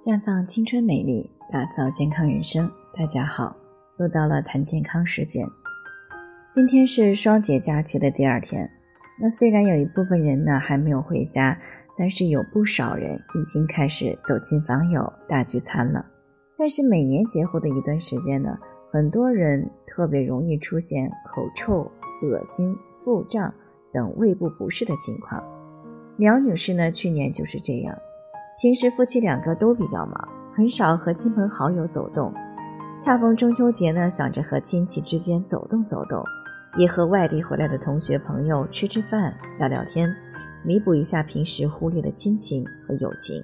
绽放青春美丽，打造健康人生。大家好，又到了谈健康时间。今天是双节假期的第二天。那虽然有一部分人呢还没有回家，但是有不少人已经开始走亲访友、大聚餐了。但是每年节后的一段时间呢，很多人特别容易出现口臭、恶心、腹胀等胃部不适的情况。苗女士呢，去年就是这样。平时夫妻两个都比较忙，很少和亲朋好友走动。恰逢中秋节呢，想着和亲戚之间走动走动，也和外地回来的同学朋友吃吃饭、聊聊天，弥补一下平时忽略的亲情和友情。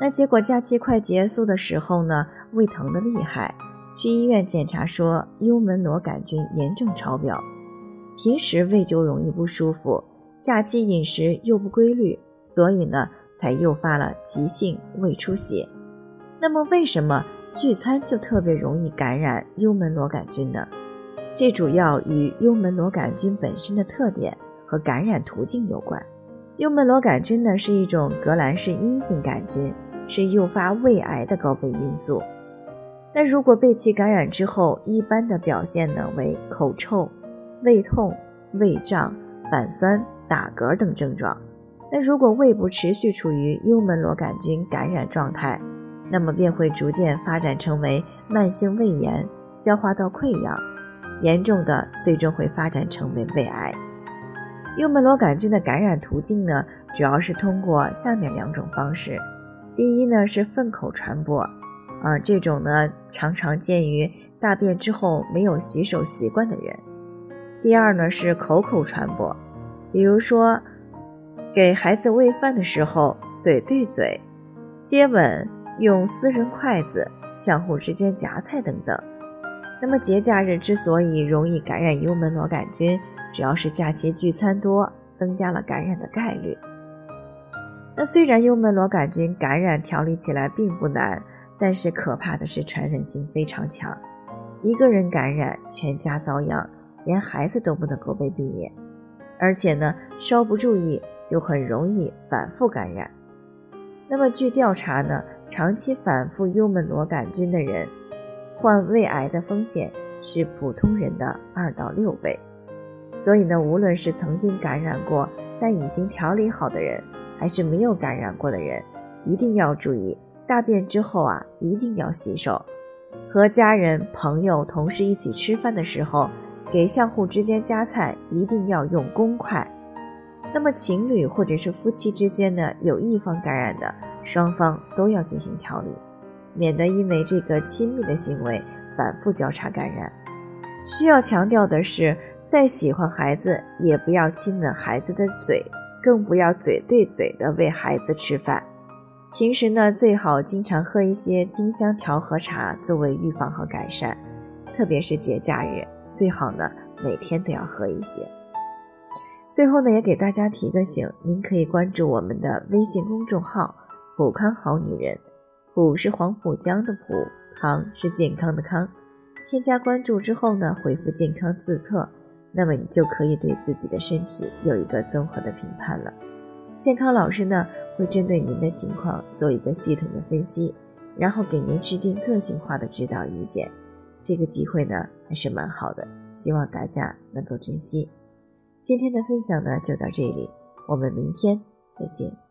那结果假期快结束的时候呢，胃疼的厉害，去医院检查说幽门螺杆菌严重超标。平时胃就容易不舒服，假期饮食又不规律，所以呢。才诱发了急性胃出血。那么，为什么聚餐就特别容易感染幽门螺杆菌呢？这主要与幽门螺杆菌本身的特点和感染途径有关。幽门螺杆菌呢是一种革兰氏阴性杆菌，是诱发胃癌的高危因素。那如果被其感染之后，一般的表现呢为口臭、胃痛、胃胀、反酸、打嗝等症状。那如果胃部持续处于幽门螺杆菌感染状态，那么便会逐渐发展成为慢性胃炎、消化道溃疡，严重的最终会发展成为胃癌。幽门螺杆菌的感染途径呢，主要是通过下面两种方式。第一呢是粪口传播，啊，这种呢常常见于大便之后没有洗手习惯的人。第二呢是口口传播，比如说。给孩子喂饭的时候，嘴对嘴接吻，用私人筷子相互之间夹菜等等。那么节假日之所以容易感染幽门螺杆菌，主要是假期聚餐多，增加了感染的概率。那虽然幽门螺杆菌感染调理起来并不难，但是可怕的是传染性非常强，一个人感染，全家遭殃，连孩子都不能够被避免。而且呢，稍不注意。就很容易反复感染。那么据调查呢，长期反复幽门螺杆菌的人，患胃癌的风险是普通人的二到六倍。所以呢，无论是曾经感染过但已经调理好的人，还是没有感染过的人，一定要注意，大便之后啊，一定要洗手。和家人、朋友、同事一起吃饭的时候，给相互之间夹菜，一定要用公筷。那么情侣或者是夫妻之间呢，有一方感染的，双方都要进行调理，免得因为这个亲密的行为反复交叉感染。需要强调的是，再喜欢孩子，也不要亲吻孩子的嘴，更不要嘴对嘴的喂孩子吃饭。平时呢，最好经常喝一些丁香调和茶作为预防和改善，特别是节假日，最好呢每天都要喝一些。最后呢，也给大家提个醒，您可以关注我们的微信公众号“普康好女人”，普是黄浦江的浦，康是健康的康。添加关注之后呢，回复“健康自测”，那么你就可以对自己的身体有一个综合的评判了。健康老师呢，会针对您的情况做一个系统的分析，然后给您制定个性化的指导意见。这个机会呢，还是蛮好的，希望大家能够珍惜。今天的分享呢就到这里，我们明天再见。